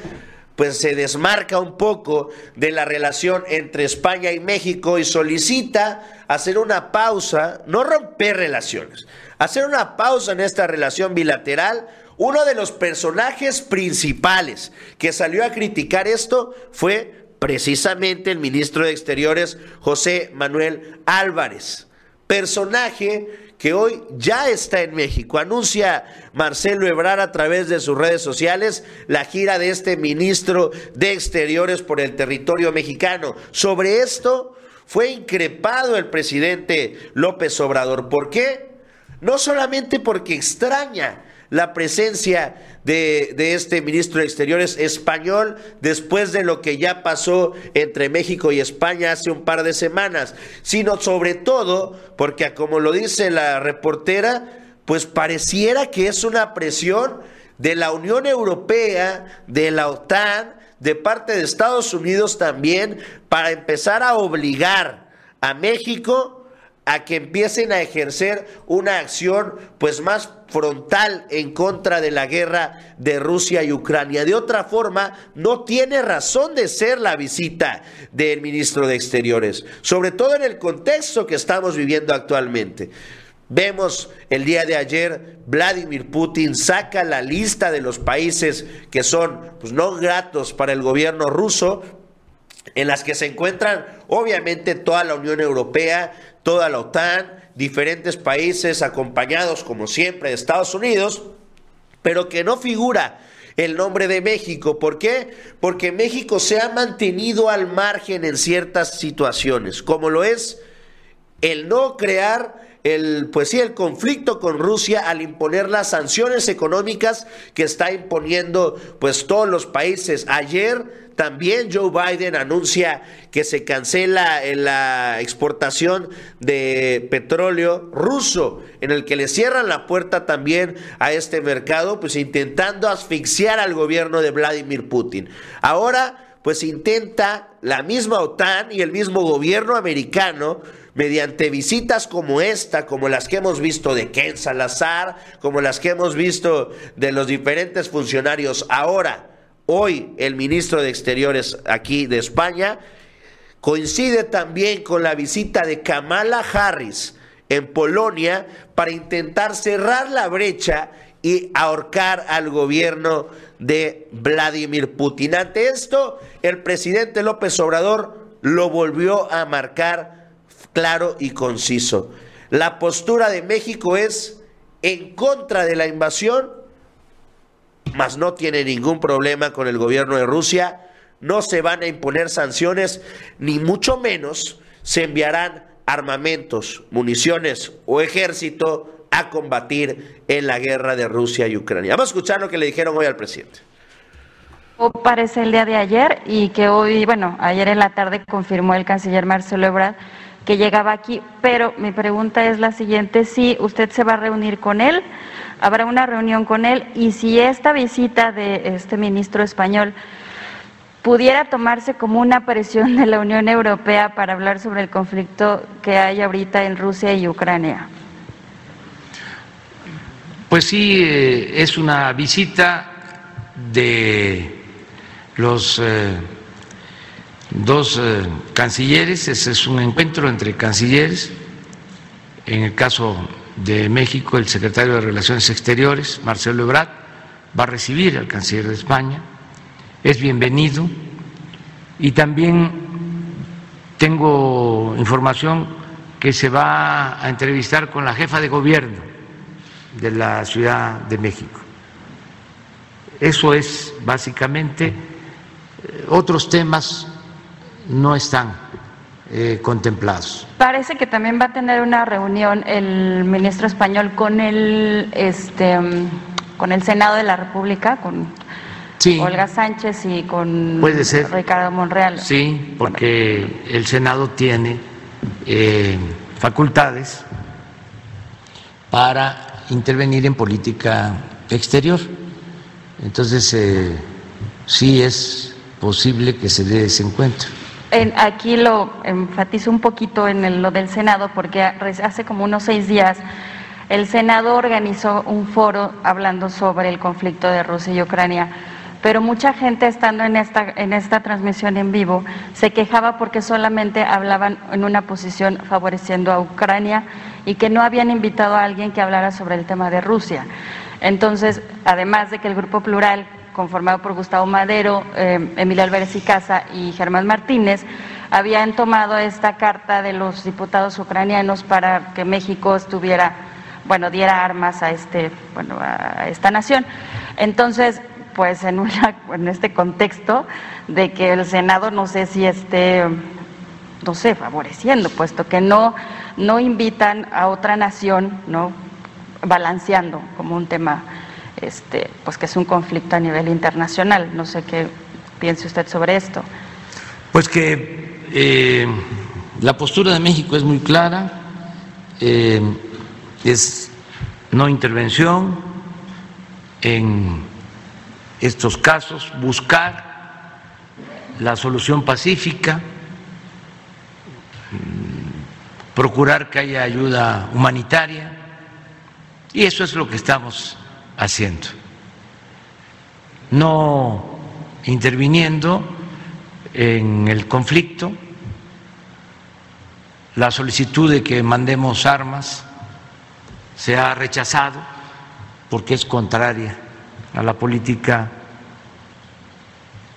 pues se desmarca un poco de la relación entre España y México y solicita hacer una pausa, no romper relaciones, hacer una pausa en esta relación bilateral. Uno de los personajes principales que salió a criticar esto fue precisamente el ministro de Exteriores José Manuel Álvarez, personaje que hoy ya está en México. Anuncia Marcelo Ebrard a través de sus redes sociales la gira de este ministro de Exteriores por el territorio mexicano. Sobre esto fue increpado el presidente López Obrador. ¿Por qué? No solamente porque extraña la presencia de, este ministro de Exteriores español después de lo que ya pasó entre México y España hace un par de semanas, sino sobre todo porque, como lo dice la reportera, pues pareciera que es una presión de la Unión Europea, de la OTAN, de parte de Estados Unidos también, para empezar a obligar a México a que empiecen a ejercer una acción pues más frontal en contra de la guerra de Rusia y Ucrania. De otra forma, no tiene razón de ser la visita del ministro de Exteriores, sobre todo en el contexto que estamos viviendo actualmente. Vemos el día de ayer, Vladimir Putin saca la lista de los países que son pues, no gratos para el gobierno ruso, en las que se encuentran obviamente toda la Unión Europea, toda la OTAN, diferentes países acompañados como siempre de Estados Unidos, pero que no figura el nombre de México. ¿Por qué? Porque México se ha mantenido al margen en ciertas situaciones, como lo es el no crear el, pues sí, el conflicto con Rusia al imponer las sanciones económicas que está imponiendo pues todos los países. Ayer también Joe Biden anuncia que se cancela la exportación de petróleo ruso, en el que le cierran la puerta también a este mercado, pues intentando asfixiar al gobierno de Vladimir Putin. Ahora, pues intenta la misma OTAN y el mismo gobierno americano mediante visitas como esta, como las que hemos visto de Ken Salazar, como las que hemos visto de los diferentes funcionarios ahora, hoy el ministro de Exteriores aquí de España, coincide también con la visita de Kamala Harris en Polonia para intentar cerrar la brecha y ahorcar al gobierno de Vladimir Putin. Ante esto, el presidente López Obrador lo volvió a marcar claro y conciso. La postura de México es en contra de la invasión, mas no tiene ningún problema con el gobierno de Rusia, no se van a imponer sanciones, ni mucho menos se enviarán armamentos, municiones o ejército a combatir en la guerra de Rusia y Ucrania. Vamos a escuchar lo que le dijeron hoy al presidente. Parece el día de ayer y que hoy, bueno, ayer en la tarde confirmó el canciller Marcelo Ebrard que llegaba aquí, pero mi pregunta es la siguiente, si usted se va a reunir con él, habrá una reunión con él y si esta visita de este ministro español pudiera tomarse como una presión de la Unión Europea para hablar sobre el conflicto que hay ahorita en Rusia y Ucrania. Pues sí, eh, es una visita de los eh, dos eh, cancilleres, ese es un encuentro entre cancilleres, en el caso de México el secretario de Relaciones Exteriores, Marcelo Ebrard, va a recibir al canciller de España, es bienvenido y también tengo información que se va a entrevistar con la jefa de gobierno de la Ciudad de México. Eso es básicamente eh, otros temas no están eh, contemplados. Parece que también va a tener una reunión el ministro español con el, este, con el Senado de la República, con Olga Sánchez y con Ricardo Monreal. Sí, porque el Senado tiene eh, facultades para intervenir en política exterior. Entonces, eh, sí es posible que se dé ese encuentro aquí lo enfatizo un poquito en lo del Senado, porque hace como unos seis días el Senado organizó un foro hablando sobre el conflicto de Rusia y Ucrania. Pero mucha gente estando en esta, en esta transmisión en vivo se quejaba porque solamente hablaban en una posición favoreciendo a Ucrania y que no habían invitado a alguien que hablara sobre el tema de Rusia. Entonces, además de que el Grupo Plural conformado por Gustavo Madero, eh, Emilio Álvarez y Casa y Germán Martínez, habían tomado esta carta de los diputados ucranianos para que México estuviera, bueno, diera armas a este, bueno, a esta nación. Entonces, pues en, en este contexto de que el Senado no sé si esté no sé, favoreciendo, puesto que no, no invitan a otra nación, ¿no? balanceando como un tema, este, pues que es un conflicto a nivel internacional. No sé qué piense usted sobre esto. Pues que eh, la postura de México es muy clara, eh, es no intervención en estos casos, buscar la solución pacífica, mm, procurar que haya ayuda humanitaria, y eso es lo que estamos haciendo. No interviniendo en el conflicto, la solicitud de que mandemos armas se ha rechazado porque es contraria a la política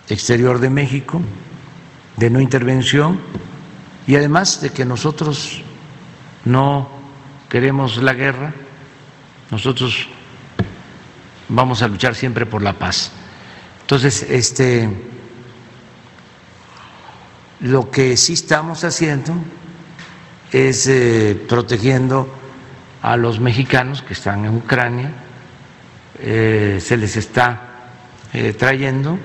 exterior de México, de no intervención, y además de que nosotros no queremos la guerra, nosotros vamos a luchar siempre por la paz. Entonces, este, lo que sí estamos haciendo es eh, protegiendo a los mexicanos que están en Ucrania, eh, se les está eh, trayendo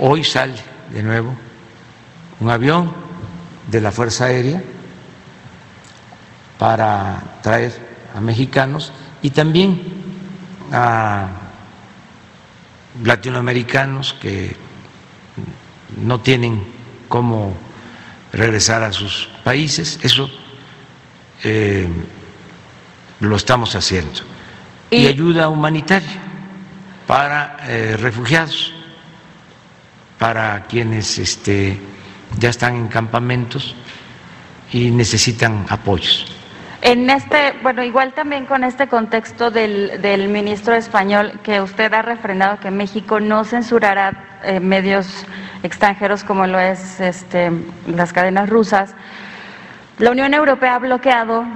hoy sale de nuevo un avión de la Fuerza Aérea para traer a mexicanos y también a latinoamericanos que no tienen cómo regresar a sus países. Eso eh, lo estamos haciendo. Y, ayuda humanitaria para eh, refugiados para quienes este, ya están en campamentos y necesitan apoyos. En este, bueno, igual también con este contexto del, del ministro español que usted ha refrendado que México no censurará eh, medios extranjeros como lo es este, las cadenas rusas. La Unión Europea ha bloqueado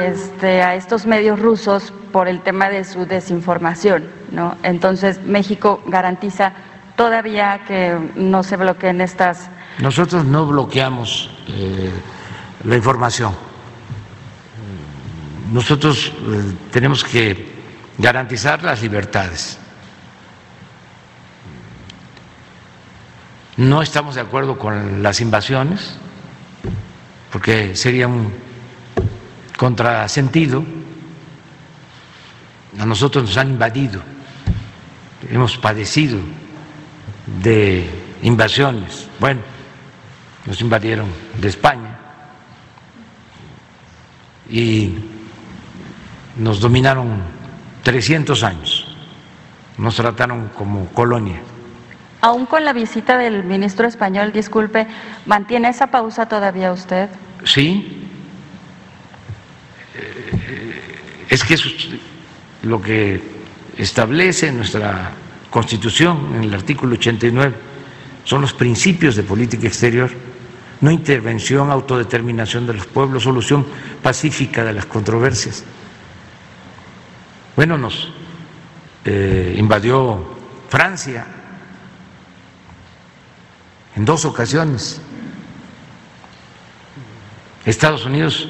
este, a estos medios rusos por el tema de su desinformación, ¿no? Entonces México garantiza todavía que no se bloqueen estas. Nosotros no bloqueamos eh, la información. Nosotros eh, tenemos que garantizar las libertades. No estamos de acuerdo con las invasiones, porque sería un contrasentido. A nosotros nos han invadido, hemos padecido de invasiones. Bueno, nos invadieron de España y nos dominaron 300 años, nos trataron como colonia. Aún con la visita del ministro español, disculpe, ¿mantiene esa pausa todavía usted? Sí. Eh, es que eso es lo que establece nuestra Constitución, en el artículo 89, son los principios de política exterior, no intervención, autodeterminación de los pueblos, solución pacífica de las controversias. Bueno, nos eh, invadió Francia en dos ocasiones. Estados Unidos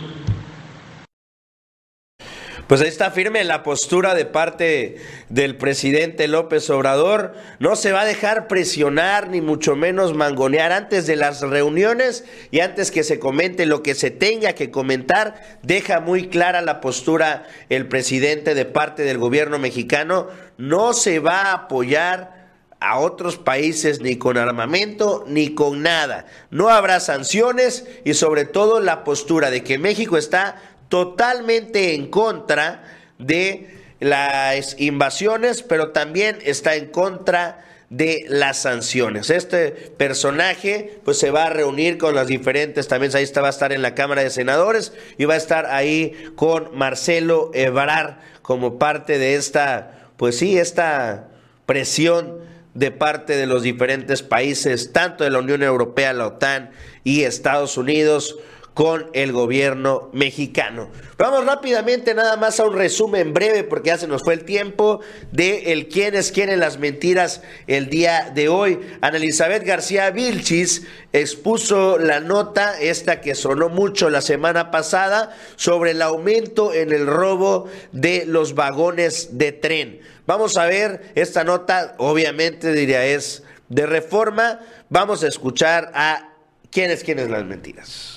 pues ahí está firme la postura de parte del presidente López Obrador. No se va a dejar presionar ni mucho menos mangonear antes de las reuniones y antes que se comente lo que se tenga que comentar. Deja muy clara la postura el presidente de parte del gobierno mexicano. No se va a apoyar a otros países ni con armamento ni con nada. No habrá sanciones y sobre todo la postura de que México está totalmente en contra de las invasiones, pero también está en contra de las sanciones. Este personaje pues se va a reunir con las diferentes, también ahí está, va a estar en la Cámara de Senadores y va a estar ahí con Marcelo Ebrard como parte de esta, pues sí, esta presión de parte de los diferentes países, tanto de la Unión Europea, la OTAN y Estados Unidos, con el gobierno mexicano. Vamos rápidamente nada más a un resumen breve porque ya se nos fue el tiempo de el quiénes quieren las mentiras el día de hoy. Ana Elizabeth García Vilchis expuso la nota, esta que sonó mucho la semana pasada, sobre el aumento en el robo de los vagones de tren. Vamos a ver esta nota, obviamente diría es de reforma. Vamos a escuchar a quiénes quieren las mentiras.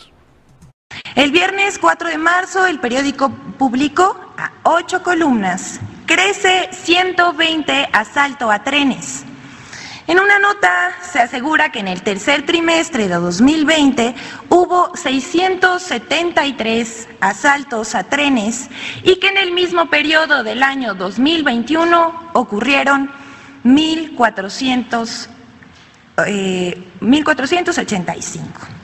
El viernes 4 de marzo, el periódico publicó a ocho columnas. Crece 120 asalto a trenes. En una nota se asegura que en el tercer trimestre de 2020 hubo 673 asaltos a trenes y que en el mismo periodo del año 2021 ocurrieron 1.400, eh, 1.485.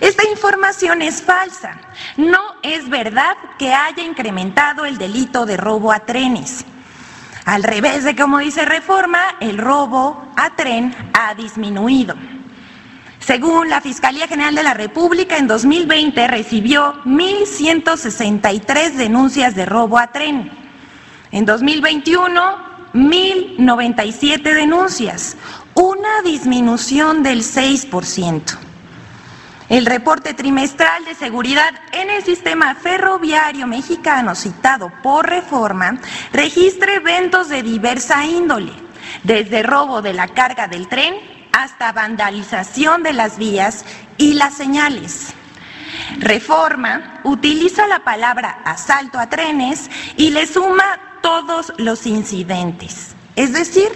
Esta información es falsa. No es verdad que haya incrementado el delito de robo a trenes. Al revés de como dice Reforma, el robo a tren ha disminuido. Según la Fiscalía General de la República, en 2020 recibió 1.163 denuncias de robo a tren. En 2021, 1.097 denuncias, una disminución del 6%. El reporte trimestral de seguridad en el sistema ferroviario mexicano citado por reforma registra eventos de diversa índole, desde robo de la carga del tren hasta vandalización de las vías y las señales. Reforma utiliza la palabra asalto a trenes y le suma todos los incidentes, es decir,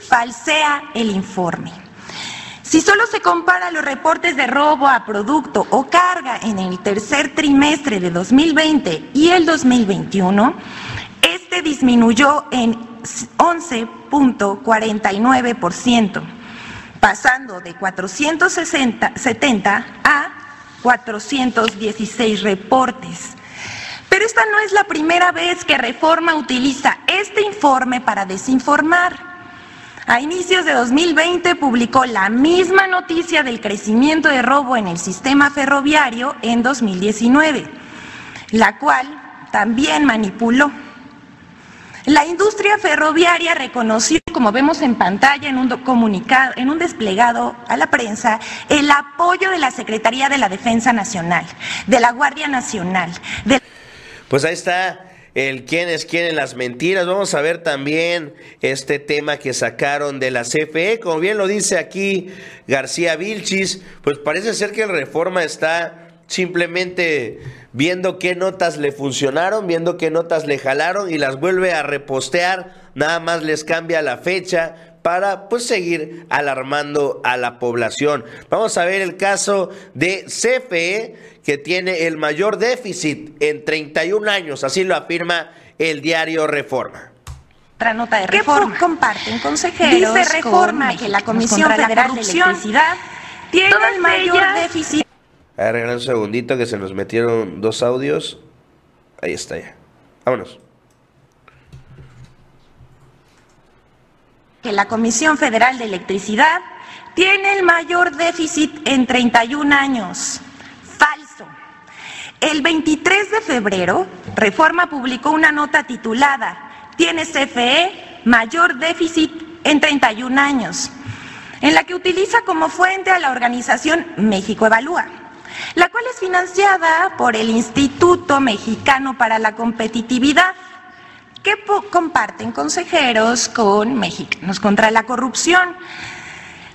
falsea el informe. Si solo se compara los reportes de robo a producto o carga en el tercer trimestre de 2020 y el 2021, este disminuyó en 11.49%, pasando de 470 a 416 reportes. Pero esta no es la primera vez que Reforma utiliza este informe para desinformar. A inicios de 2020 publicó la misma noticia del crecimiento de robo en el sistema ferroviario en 2019, la cual también manipuló. La industria ferroviaria reconoció, como vemos en pantalla en un comunicado, en un desplegado a la prensa, el apoyo de la Secretaría de la Defensa Nacional, de la Guardia Nacional. Pues ahí está el quién es quién en las mentiras. Vamos a ver también este tema que sacaron de la CFE. Como bien lo dice aquí García Vilchis, pues parece ser que el Reforma está simplemente viendo qué notas le funcionaron, viendo qué notas le jalaron y las vuelve a repostear, nada más les cambia la fecha, para pues seguir alarmando a la población. Vamos a ver el caso de CFE que tiene el mayor déficit en 31 años, así lo afirma el diario Reforma. Otra nota de reforma. comparten consejeros. Dice reforma que la Comisión Federal de Electricidad tiene el mayor déficit. A ver, un segundito que se nos metieron dos audios. Ahí está ya. Vámonos. que la Comisión Federal de Electricidad tiene el mayor déficit en 31 años. El 23 de febrero, Reforma publicó una nota titulada ¿Tiene CFE mayor déficit en 31 años? en la que utiliza como fuente a la organización México Evalúa, la cual es financiada por el Instituto Mexicano para la Competitividad que comparten consejeros con mexicanos contra la corrupción.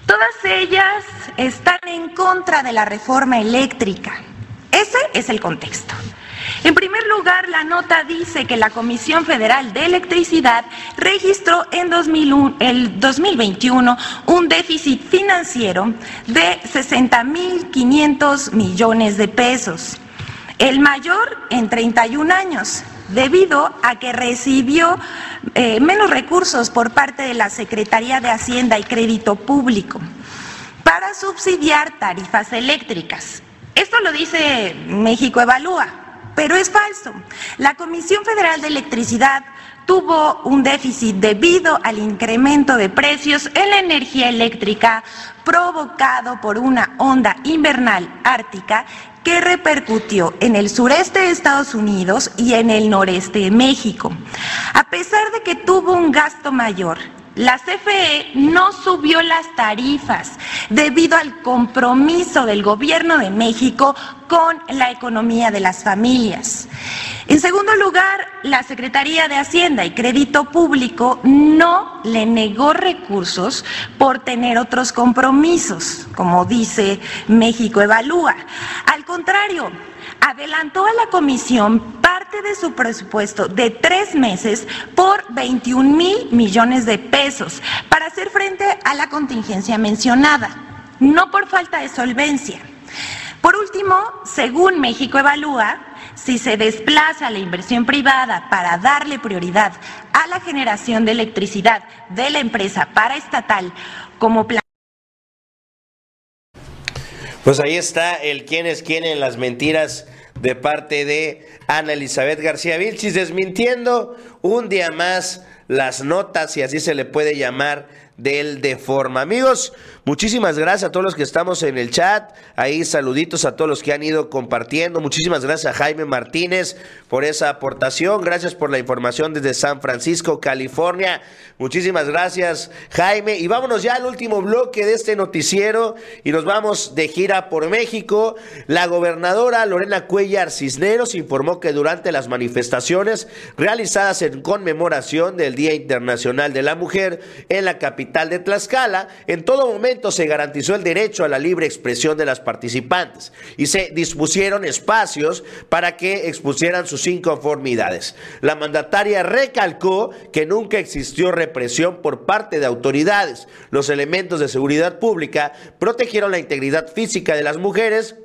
Todas ellas están en contra de la reforma eléctrica. Ese es el contexto. En primer lugar, la nota dice que la Comisión Federal de Electricidad registró en 2001, el 2021 un déficit financiero de 60.500 millones de pesos, el mayor en 31 años debido a que recibió eh, menos recursos por parte de la Secretaría de Hacienda y Crédito Público para subsidiar tarifas eléctricas. Esto lo dice México Evalúa, pero es falso. La Comisión Federal de Electricidad tuvo un déficit debido al incremento de precios en la energía eléctrica provocado por una onda invernal ártica que repercutió en el sureste de Estados Unidos y en el noreste de México. A pesar de que tuvo un gasto mayor, la CFE no subió las tarifas debido al compromiso del gobierno de México con la economía de las familias. En segundo lugar, la Secretaría de Hacienda y Crédito Público no le negó recursos por tener otros compromisos, como dice México Evalúa. Al contrario, adelantó a la comisión parte de su presupuesto de tres meses por 21 mil millones de pesos para hacer frente a la contingencia mencionada, no por falta de solvencia. Por último, según México Evalúa, si se desplaza la inversión privada para darle prioridad a la generación de electricidad de la empresa paraestatal como plan pues ahí está el quién es quién en las mentiras de parte de Ana Elizabeth García Vilchis, desmintiendo un día más las notas, y así se le puede llamar, del Deforma. Amigos, muchísimas gracias a todos los que estamos en el chat. Ahí saluditos a todos los que han ido compartiendo. Muchísimas gracias a Jaime Martínez por esa aportación. Gracias por la información desde San Francisco, California. Muchísimas gracias, Jaime. Y vámonos ya al último bloque de este noticiero y nos vamos de gira por México. La gobernadora Lorena Cuellar Cisneros informó que durante las manifestaciones realizadas en conmemoración del Día Internacional de la Mujer en la capital de Tlaxcala, en todo momento se garantizó el derecho a la libre expresión de las participantes y se dispusieron espacios para que expusieran sus inconformidades. La mandataria recalcó que nunca existió represión por parte de autoridades. Los elementos de seguridad pública protegieron la integridad física de las mujeres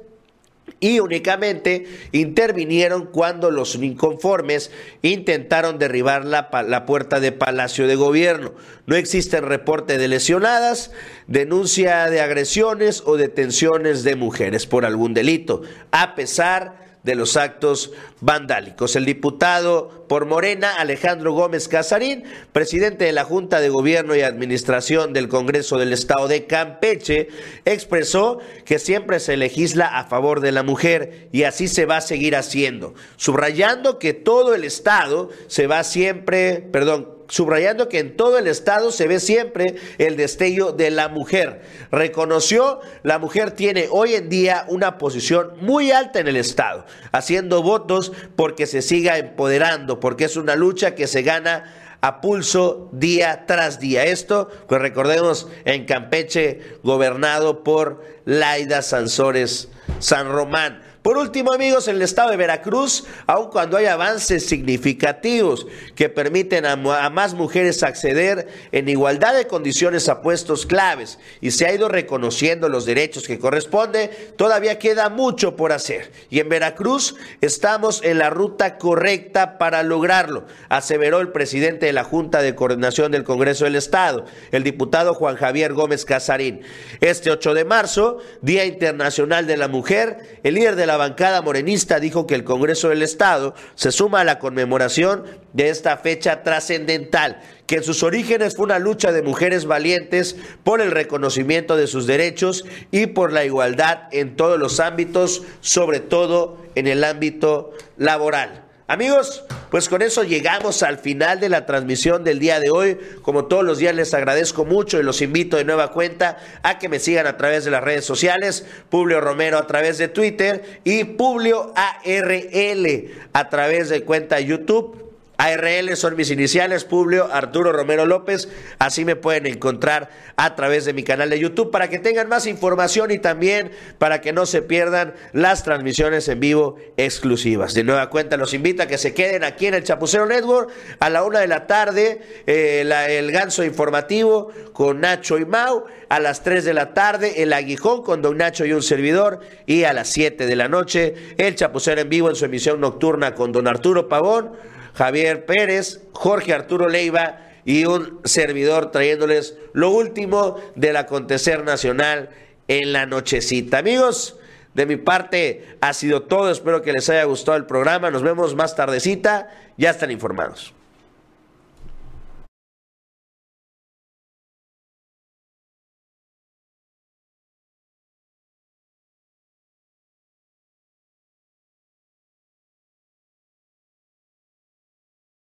y únicamente intervinieron cuando los inconformes intentaron derribar la, la, puerta de Palacio de Gobierno. No existe reporte de lesionadas, denuncia de agresiones o detenciones de mujeres por algún delito, a pesar de los actos vandálicos. El diputado por Morena, Alejandro Gómez Casarín, presidente de la Junta de Gobierno y Administración del Congreso del Estado de Campeche, expresó que siempre se legisla a favor de la mujer y así se va a seguir haciendo, subrayando que todo el Estado se va siempre, perdón, subrayando que en todo el estado se ve siempre el destello de la mujer. Reconoció, la mujer tiene hoy en día una posición muy alta en el estado, haciendo votos porque se siga empoderando, porque es una lucha que se gana a pulso día tras día. Esto, pues recordemos, en Campeche, gobernado por Laida Sansores San Román. Por último, amigos, en el estado de Veracruz, aun cuando hay avances significativos que permiten a, más mujeres acceder en igualdad de condiciones a puestos claves y se ha ido reconociendo los derechos que corresponde, todavía queda mucho por hacer. Y en Veracruz estamos en la ruta correcta para lograrlo, aseveró el presidente de la Junta de Coordinación del Congreso del Estado, el diputado Juan Javier Gómez Casarín. Este 8 de marzo, Día Internacional de la Mujer, el líder de la bancada morenista dijo que el Congreso del Estado se suma a la conmemoración de esta fecha trascendental, que en sus orígenes fue una lucha de mujeres valientes por el reconocimiento de sus derechos y por la igualdad en todos los ámbitos, sobre todo en el ámbito laboral. Amigos, pues con eso llegamos al final de la transmisión del día de hoy. Como todos los días les agradezco mucho y los invito de nueva cuenta a que me sigan a través de las redes sociales, Publio Romero a través de Twitter y Publio ARL a través de cuenta YouTube ARL son mis iniciales, Publio Arturo Romero López. Así me pueden encontrar a través de mi canal de YouTube para que tengan más información y también para que no se pierdan las transmisiones en vivo exclusivas. De nueva cuenta, los invito a que se queden aquí en el Chapucero Network a la una de la tarde, eh, el ganso informativo con Nacho y Mau. A las tres de la tarde, el aguijón con Don Nacho y un servidor. Y a las siete de la noche, el Chapucero en vivo en su emisión nocturna con Don Arturo Pavón Javier Pérez, Jorge Arturo Leiva y un servidor trayéndoles lo último del acontecer nacional en la nochecita. Amigos, de mi parte ha sido todo. Espero que les haya gustado el programa. Nos vemos más tardecita. Ya están informados.